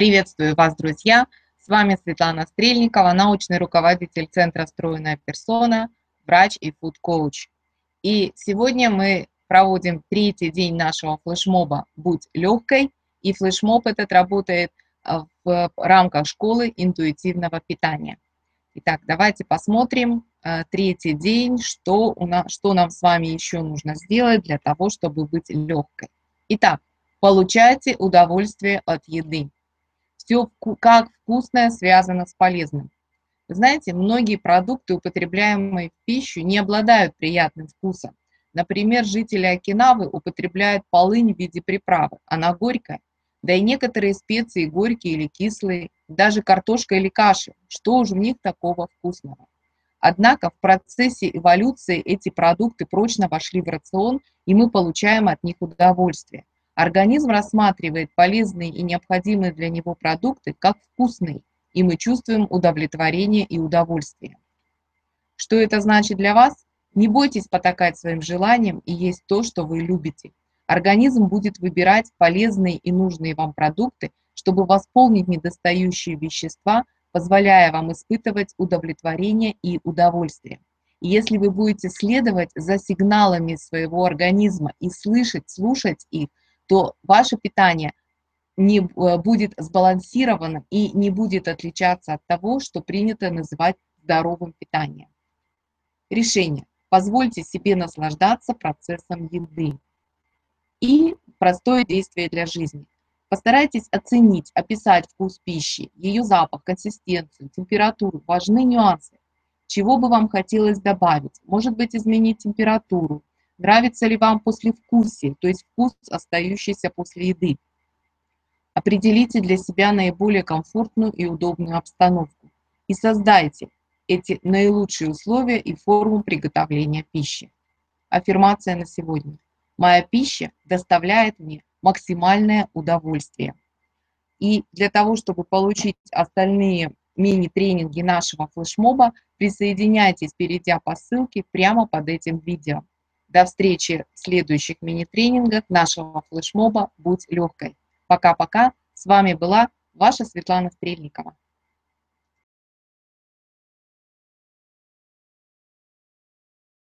Приветствую вас, друзья! С вами Светлана Стрельникова, научный руководитель Центра «Стройная персона», врач и фуд-коуч. И сегодня мы проводим третий день нашего флешмоба «Будь легкой». И флешмоб этот работает а, в рамках школы интуитивного питания. Итак, давайте посмотрим а, третий день, что, у нас, что нам с вами еще нужно сделать для того, чтобы быть легкой. Итак, получайте удовольствие от еды. Все, как вкусное, связано с полезным. Знаете, многие продукты, употребляемые в пищу, не обладают приятным вкусом. Например, жители Окинавы употребляют полынь в виде приправы, она горькая. Да и некоторые специи горькие или кислые, даже картошка или каша. Что уж в них такого вкусного? Однако в процессе эволюции эти продукты прочно вошли в рацион, и мы получаем от них удовольствие. Организм рассматривает полезные и необходимые для него продукты как вкусные, и мы чувствуем удовлетворение и удовольствие. Что это значит для вас? Не бойтесь потакать своим желаниям и есть то, что вы любите. Организм будет выбирать полезные и нужные вам продукты, чтобы восполнить недостающие вещества, позволяя вам испытывать удовлетворение и удовольствие. И если вы будете следовать за сигналами своего организма и слышать, слушать их, то ваше питание не э, будет сбалансированным и не будет отличаться от того, что принято называть здоровым питанием. Решение. Позвольте себе наслаждаться процессом еды. И простое действие для жизни. Постарайтесь оценить, описать вкус пищи, ее запах, консистенцию, температуру. Важны нюансы. Чего бы вам хотелось добавить? Может быть, изменить температуру? Нравится ли вам послевкусие, то есть вкус, остающийся после еды? Определите для себя наиболее комфортную и удобную обстановку и создайте эти наилучшие условия и форму приготовления пищи. Аффирмация на сегодня. Моя пища доставляет мне максимальное удовольствие. И для того, чтобы получить остальные мини-тренинги нашего флешмоба, присоединяйтесь, перейдя по ссылке прямо под этим видео. До встречи в следующих мини-тренингах нашего флешмоба «Будь легкой». Пока-пока. С вами была ваша Светлана Стрельникова.